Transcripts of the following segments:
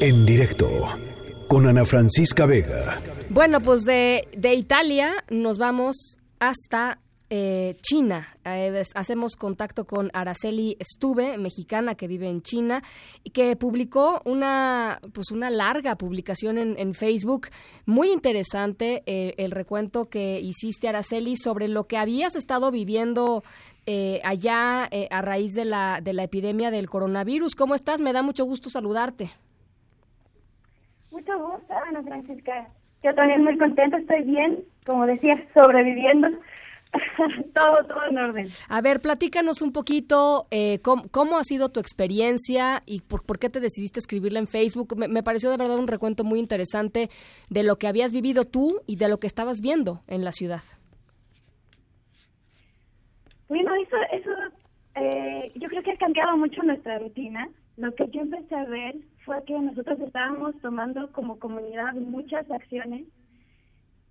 En directo con Ana Francisca Vega. Bueno, pues de, de Italia nos vamos hasta eh, China. Eh, hacemos contacto con Araceli Estuve, mexicana que vive en China, y que publicó una, pues una larga publicación en, Facebook, muy interesante, eh, el recuento que hiciste, Araceli, sobre lo que habías estado viviendo allá a raíz de la, de la epidemia del coronavirus. ¿Cómo estás? Me da mucho gusto saludarte. Mucho gusto, Ana Francisca. Yo también muy contenta, estoy bien, como decía, sobreviviendo todo, todo en orden. A ver, platícanos un poquito eh, cómo, ha sido tu experiencia y por, por qué te decidiste escribirla en Facebook. Me, pareció de verdad un recuento muy interesante de lo que habías vivido tú y de lo que estabas viendo en la ciudad. Bueno, eso, eso eh, yo creo que ha cambiado mucho nuestra rutina. Lo que yo empecé a ver fue que nosotros estábamos tomando como comunidad muchas acciones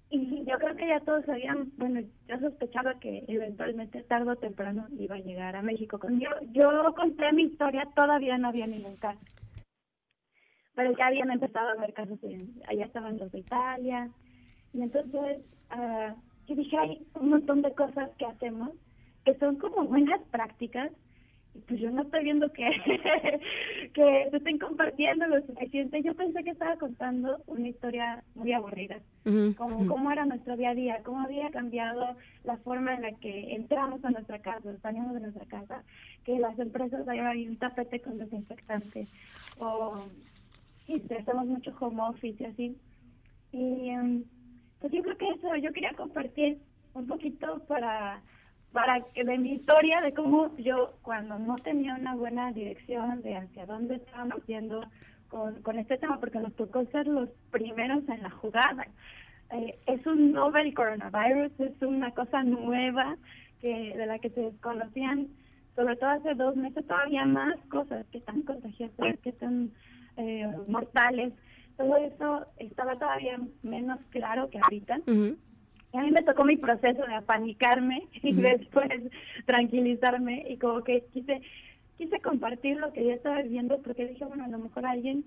y yo creo que ya todos sabían, bueno, yo sospechaba que eventualmente tarde o temprano iba a llegar a México. Yo, yo conté mi historia, todavía no había ningún caso. Pero ya habían empezado a haber casos, allá estaban los de Italia. Y entonces uh, yo dije, hay un montón de cosas que hacemos que son como buenas prácticas pues yo no estoy viendo que, que se estén compartiendo lo suficiente. Yo pensé que estaba contando una historia muy aburrida, como cómo era nuestro día a día, cómo había cambiado la forma en la que entramos a nuestra casa, salimos de nuestra casa, que las empresas ahí un tapete con desinfectante, o sí, hacemos mucho home office y así. Y em, pues yo creo que eso, yo quería compartir un poquito para para que de mi historia de cómo yo cuando no tenía una buena dirección de hacia dónde estábamos yendo con, con este tema porque nos tocó ser los primeros en la jugada. Eh, es un novel coronavirus es una cosa nueva que de la que se desconocían sobre todo hace dos meses todavía más cosas que están contagiosas que están eh, mortales. Todo eso estaba todavía menos claro que ahorita a mí me tocó mi proceso de apanicarme y después tranquilizarme y como que quise quise compartir lo que yo estaba viviendo porque dije, bueno, a lo mejor a alguien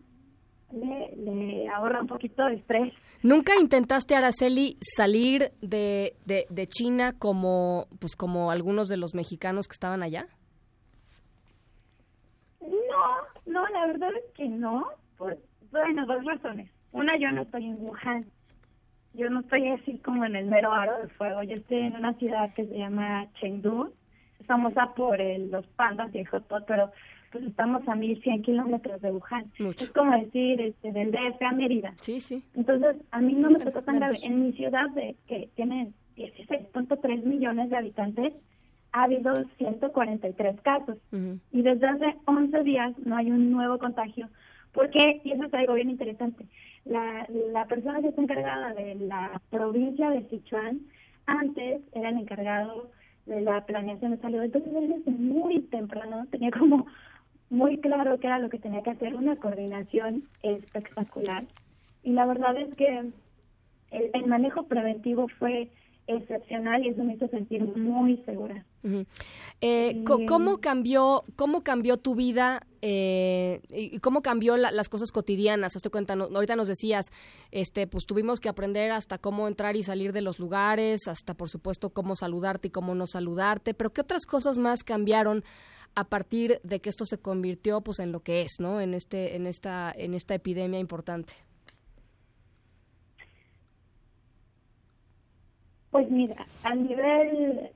le, le ahorra un poquito de estrés. ¿Nunca intentaste, Araceli, salir de, de, de China como, pues, como algunos de los mexicanos que estaban allá? No, no, la verdad es que no. Por, bueno, dos razones. Una, yo no estoy en Wuhan yo no estoy así como en el mero aro de fuego, yo estoy en una ciudad que se llama Chengdu, estamos a por el, los pandas y el pero pues estamos a 1100 kilómetros de Wuhan. Es como decir, este, del DF a Mérida. Sí, sí. Entonces, a mí no me tocó tan grave. En mi ciudad, de que tiene 16.3 millones de habitantes, ha habido 143 casos. Y desde hace 11 días no hay un nuevo contagio. Porque, y eso es algo bien interesante, la, la persona que está encargada de la provincia de Sichuan antes era el encargado de la planeación de salud. Entonces él desde muy temprano tenía como muy claro qué era lo que tenía que hacer, una coordinación espectacular. Y la verdad es que el manejo preventivo fue excepcional y eso me hizo sentir muy segura. Eh, ¿Cómo cambió cómo cambió tu vida eh, y cómo cambió las cosas cotidianas? Hazte cuenta, ahorita nos decías, este, pues tuvimos que aprender hasta cómo entrar y salir de los lugares, hasta por supuesto cómo saludarte y cómo no saludarte, pero ¿qué otras cosas más cambiaron? a partir de que esto se convirtió pues en lo que es, ¿no? En este en esta en esta epidemia importante. Pues mira, a nivel,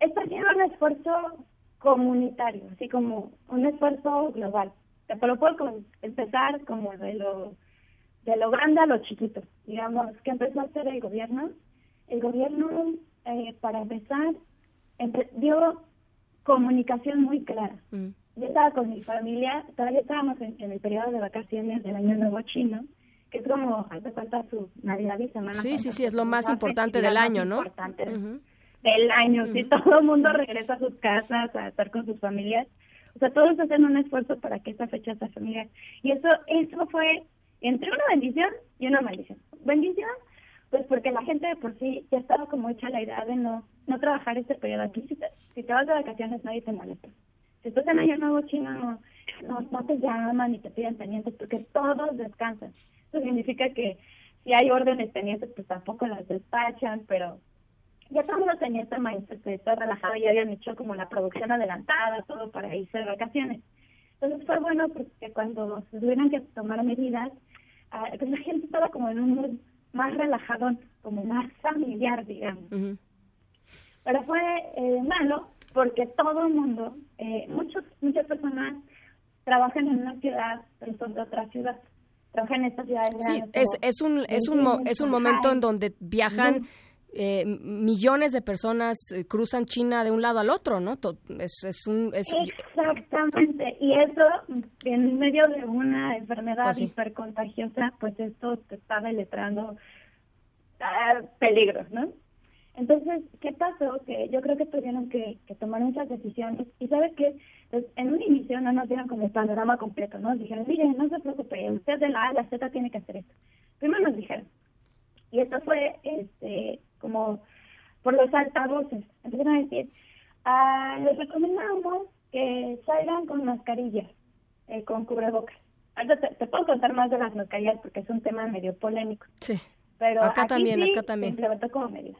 esto ha sido un esfuerzo comunitario, así como un esfuerzo global. Te lo puedo empezar como de lo, de lo grande a lo chiquito. Digamos, que empezó a hacer el gobierno. El gobierno, eh, para empezar, dio comunicación muy clara. Mm. Yo estaba con mi familia, todavía estábamos en, en el periodo de vacaciones del Año Nuevo Chino, que es como hace falta su Navidad y Semana Sí, sí, sí, es lo más importante del año, ¿no? Importante del año, si todo el mundo regresa a sus casas a estar con sus familias. O sea, todos hacen un esfuerzo para que esta fecha sea familiar. Y eso eso fue entre una bendición y una maldición. Bendición, pues porque la gente de por sí ya estaba como hecha la idea de no no trabajar este periodo aquí. Si te, si te vas de vacaciones nadie te molesta. Si estás en Año Nuevo Chino no, no te llaman ni te piden pendientes porque todos descansan. Eso significa que si hay órdenes pendientes, pues tampoco las despachan, pero ya todo el mundo tenía este mindset de estar relajado y habían hecho como la producción adelantada, todo para irse de vacaciones. Entonces fue bueno porque cuando se tuvieron que tomar medidas, ah, pues la gente estaba como en un mood más relajado, como más familiar, digamos. Pero fue eh, malo porque todo el mundo, eh, muchos, muchas personas trabajan en una ciudad, pero son de otra ciudad. En esta ciudad. Sí, es, es un, es un, es un momento en donde viajan eh, millones de personas eh, cruzan China de un lado al otro, ¿no? Es, es un, Exactamente, y eso en medio de una enfermedad pues hipercontagiosa, pues esto te está deletrando ah, peligros, ¿no? Entonces, ¿qué pasó? Que yo creo que tuvieron que, tomar muchas decisiones y sabes que pues, en un inicio no nos dieron como el panorama completo, ¿no? Dijeron, mire, no se preocupe, usted de la A a la Z tiene que hacer esto. Primero nos dijeron, y esto fue este como por los altavoces. Empezaron a decir, ah, les recomendamos que salgan con mascarillas, eh, con cubrebocas. Ahora te, puedo contar más de las mascarillas porque es un tema medio polémico. Sí. Pero acá también, acá también. Se implementó como medida.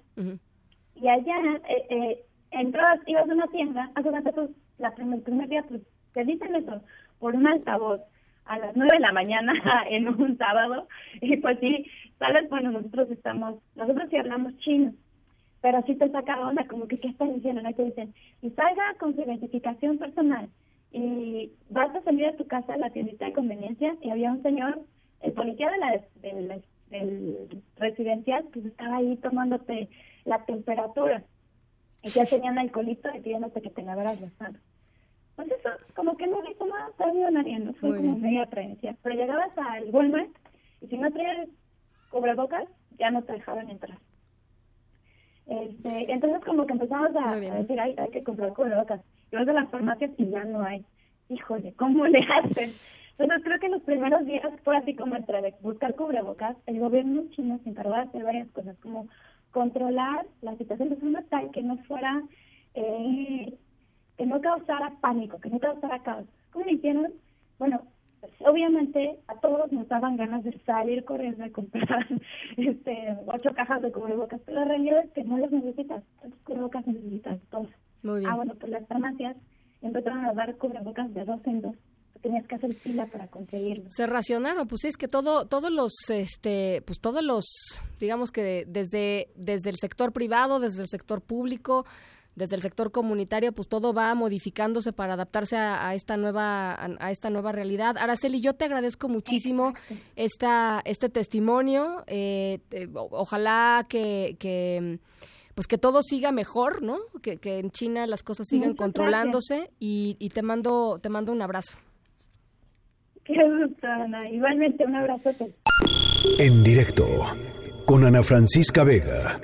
Y allá, eh, eh, entras, ibas a una tienda, hace rato, la primer, el primer día, pues, te dicen eso por un altavoz a las nueve de la mañana en un sábado, y pues sí, sabes, bueno, nosotros estamos, nosotros sí hablamos chino, pero sí te saca onda, como que, ¿qué estás diciendo? ¿No? Te dicen, y salga con su identificación personal, y vas a salir de tu casa a la tiendita de conveniencia, y había un señor, el policía de la, del, del residencial, pues estaba ahí tomándote la temperatura, y ya tenían alcoholito y pidiéndote que te lavaras las manos. Pues eso, como que no hizo nada, todavía nadie, no fue como media. Pero llegabas al Walmart y si no traías cubrebocas, ya no te dejaban entrar. Este, entonces como que empezamos a, decir, hay que comprar cubrebocas. Y vas a las farmacias y ya no hay. Híjole, ¿cómo le hacen? Entonces creo que los primeros días fue así como entre buscar cubrebocas. El gobierno chino se encargó de hacer varias cosas, como controlar la situación de forma tal que no fuera eh, que no causara pánico, que no causara caos. ¿Cómo lo hicieron? Bueno, pues, obviamente a todos nos daban ganas de salir corriendo y comprar este, ocho cajas de cubrebocas, pero la realidad es que no los necesitas, ¿cuántos cubrebocas necesitas? Dos. Muy bien. Ah, bueno, pues las farmacias empezaron a dar cubrebocas de dos en dos tenías que hacer fila para conseguirlo. Se racionaron, pues es que todo, todos los, este, pues todos los, digamos que desde, desde el sector privado, desde el sector público, desde el sector comunitario, pues todo va modificándose para adaptarse a, esta nueva a, esta nueva realidad. Araceli, yo te agradezco muchísimo esta este testimonio. Eh, ojalá que, que pues que todo siga mejor, ¿no? Que, que en China las cosas sigan controlándose y, y, te mando te mando un abrazo. Qué gusto, Ana. Igualmente un abrazo. En directo con Ana Francisca Vega.